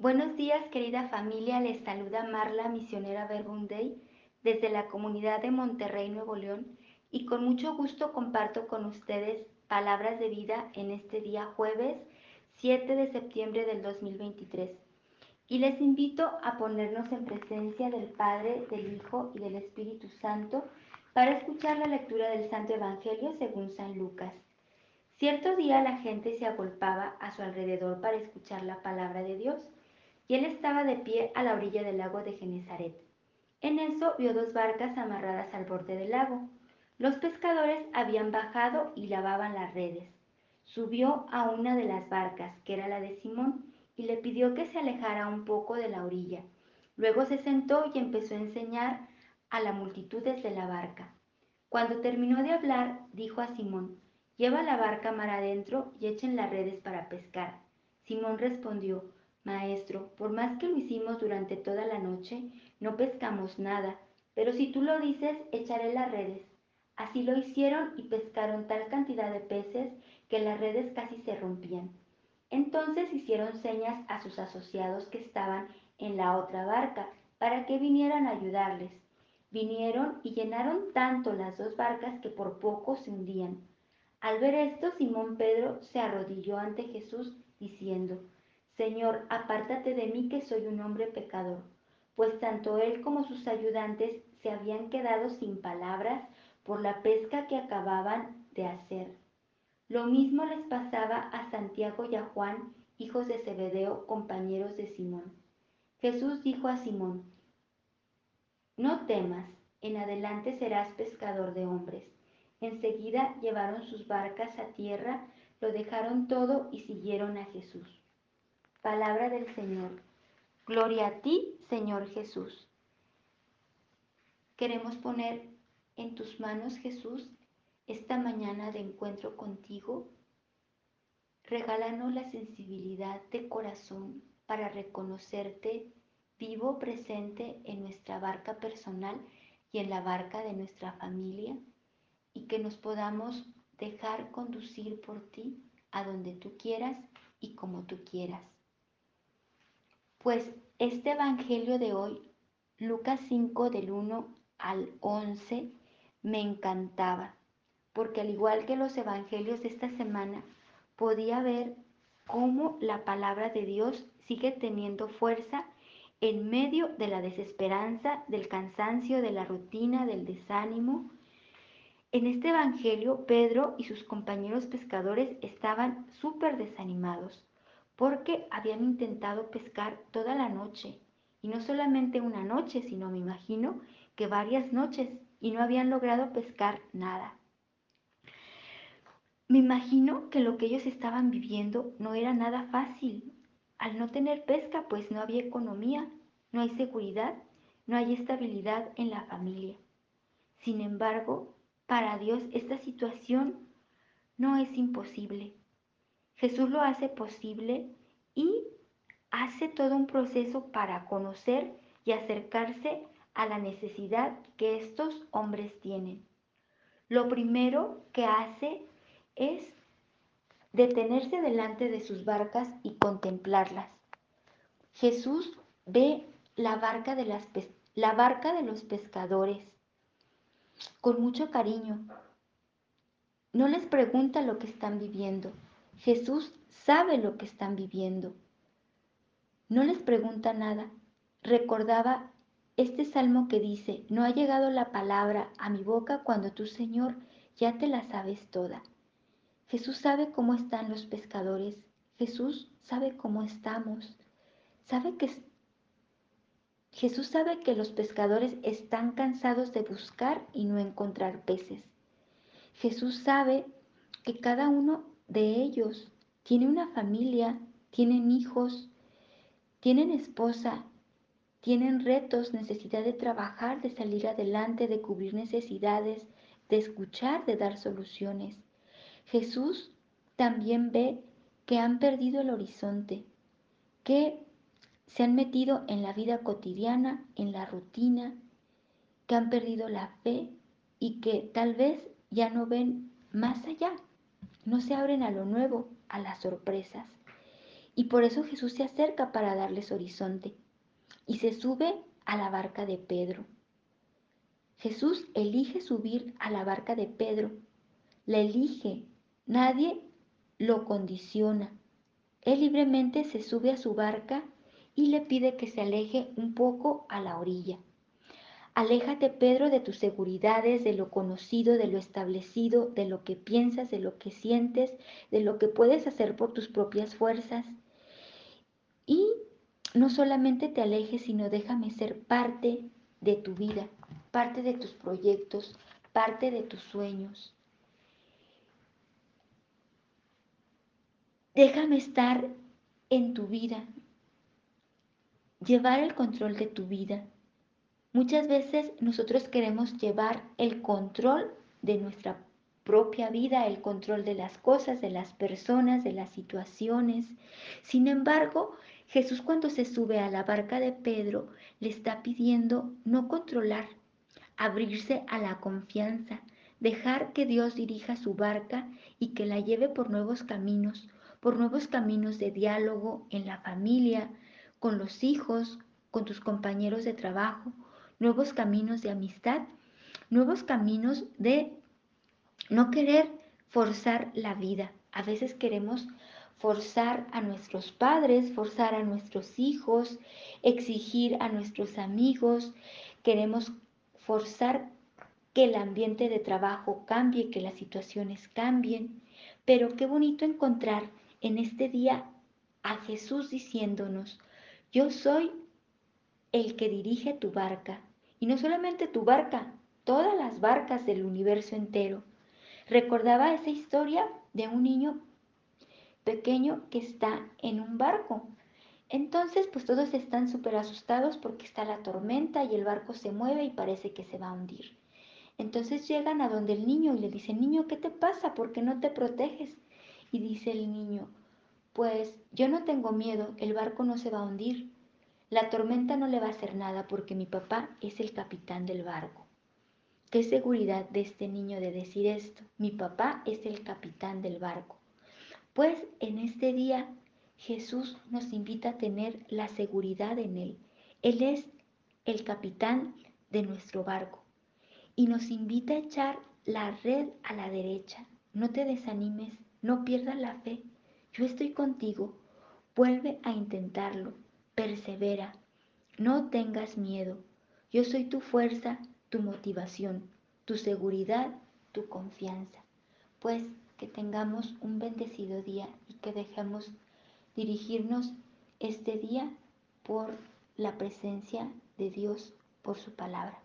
Buenos días, querida familia. Les saluda Marla, misionera Verbunday, desde la comunidad de Monterrey, Nuevo León, y con mucho gusto comparto con ustedes palabras de vida en este día jueves 7 de septiembre del 2023. Y les invito a ponernos en presencia del Padre, del Hijo y del Espíritu Santo para escuchar la lectura del Santo Evangelio según San Lucas. Cierto día la gente se agolpaba a su alrededor para escuchar la palabra de Dios, y él estaba de pie a la orilla del lago de Genezaret. En eso vio dos barcas amarradas al borde del lago. Los pescadores habían bajado y lavaban las redes. Subió a una de las barcas, que era la de Simón, y le pidió que se alejara un poco de la orilla. Luego se sentó y empezó a enseñar a la multitud desde la barca. Cuando terminó de hablar, dijo a Simón, Lleva la barca mar adentro y echen las redes para pescar. Simón respondió, Maestro, por más que lo hicimos durante toda la noche, no pescamos nada, pero si tú lo dices, echaré las redes. Así lo hicieron y pescaron tal cantidad de peces que las redes casi se rompían. Entonces hicieron señas a sus asociados que estaban en la otra barca para que vinieran a ayudarles. Vinieron y llenaron tanto las dos barcas que por poco se hundían. Al ver esto, Simón Pedro se arrodilló ante Jesús diciendo, Señor, apártate de mí que soy un hombre pecador, pues tanto él como sus ayudantes se habían quedado sin palabras por la pesca que acababan de hacer. Lo mismo les pasaba a Santiago y a Juan, hijos de Zebedeo, compañeros de Simón. Jesús dijo a Simón, No temas, en adelante serás pescador de hombres. Enseguida llevaron sus barcas a tierra, lo dejaron todo y siguieron a Jesús. Palabra del Señor. Gloria a ti, Señor Jesús. Queremos poner en tus manos, Jesús, esta mañana de encuentro contigo. Regálanos la sensibilidad de corazón para reconocerte vivo presente en nuestra barca personal y en la barca de nuestra familia y que nos podamos dejar conducir por ti a donde tú quieras y como tú quieras. Pues este Evangelio de hoy, Lucas 5 del 1 al 11, me encantaba, porque al igual que los Evangelios de esta semana, podía ver cómo la palabra de Dios sigue teniendo fuerza en medio de la desesperanza, del cansancio, de la rutina, del desánimo, en este Evangelio, Pedro y sus compañeros pescadores estaban súper desanimados porque habían intentado pescar toda la noche. Y no solamente una noche, sino me imagino que varias noches y no habían logrado pescar nada. Me imagino que lo que ellos estaban viviendo no era nada fácil. Al no tener pesca, pues no había economía, no hay seguridad, no hay estabilidad en la familia. Sin embargo, para Dios esta situación no es imposible. Jesús lo hace posible y hace todo un proceso para conocer y acercarse a la necesidad que estos hombres tienen. Lo primero que hace es detenerse delante de sus barcas y contemplarlas. Jesús ve la barca de, los pescadores con mucho cariño. No les pregunta lo que están viviendo. Jesús sabe lo que están viviendo. No les pregunta nada. Recordaba este salmo que dice, no ha llegado la palabra a mi boca cuando tú, Señor, ya te la sabes toda. Jesús sabe cómo están los pescadores. Jesús sabe cómo estamos. Sabe que Jesús sabe que los pescadores están cansados de buscar y no encontrar peces. Jesús sabe que cada uno de ellos tiene una familia, tienen hijos, tienen esposa, tienen retos, necesidad de trabajar, de salir adelante, de cubrir necesidades, de escuchar, de dar soluciones. Jesús también ve que han perdido el horizonte, que se han metido en la vida cotidiana, en la rutina, que han perdido la fe y que tal vez ya no ven más allá, no se abren a lo nuevo, a las sorpresas. Y por eso Jesús se acerca para darles horizonte y se sube a la barca de Pedro. Jesús elige subir a la barca de Pedro. La elige. Nadie lo condiciona. Él libremente se sube a su barca y le pide que se aleje un poco a la orilla. Aléjate, Pedro, de tus seguridades, de lo conocido, de lo establecido, de lo que piensas, de lo que sientes, de lo que puedes hacer por tus propias fuerzas. Y no solamente te alejes, sino déjame ser parte de tu vida, parte de tus proyectos, parte de tus sueños. Déjame estar en tu vida, llevar el control de tu vida. Muchas veces nosotros queremos llevar el control de nuestra propia vida, el control de las cosas, de las personas, de las situaciones. Sin embargo, Jesús cuando se sube a la barca de Pedro le está pidiendo no controlar, abrirse a la confianza, dejar que Dios dirija su barca y que la lleve por nuevos caminos, por nuevos caminos de diálogo en la familia, con los hijos, con tus compañeros de trabajo, nuevos caminos de amistad, nuevos caminos de no querer forzar la vida. A veces queremos forzar a nuestros padres, forzar a nuestros hijos, exigir a nuestros amigos, queremos forzar que el ambiente de trabajo cambie, que las situaciones cambien. Pero qué bonito encontrar en este día a Jesús diciéndonos, yo soy el que dirige tu barca. Y no solamente tu barca, todas las barcas del universo entero. Recordaba esa historia de un niño pequeño que está en un barco. Entonces, pues todos están súper asustados porque está la tormenta y el barco se mueve y parece que se va a hundir. Entonces llegan a donde el niño y le dicen, niño, ¿qué te pasa? ¿Por qué no te proteges? Y dice el niño, pues yo no tengo miedo, el barco no se va a hundir. La tormenta no le va a hacer nada porque mi papá es el capitán del barco. Qué seguridad de este niño de decir esto. Mi papá es el capitán del barco. Pues en este día Jesús nos invita a tener la seguridad en Él. Él es el capitán de nuestro barco y nos invita a echar la red a la derecha. No te desanimes, no pierdas la fe. Yo estoy contigo. Vuelve a intentarlo. Persevera. No tengas miedo. Yo soy tu fuerza, tu motivación, tu seguridad, tu confianza. Pues que tengamos un bendecido día y que dejemos dirigirnos este día por la presencia de Dios, por su palabra.